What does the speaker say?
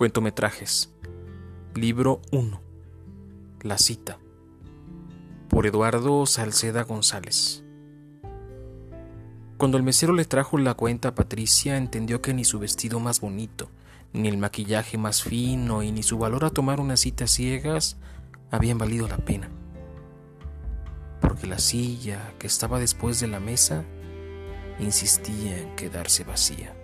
Cuentometrajes. Libro 1. La cita. Por Eduardo Salceda González. Cuando el mesero le trajo la cuenta a Patricia, entendió que ni su vestido más bonito, ni el maquillaje más fino y ni su valor a tomar unas citas ciegas habían valido la pena. Porque la silla que estaba después de la mesa insistía en quedarse vacía.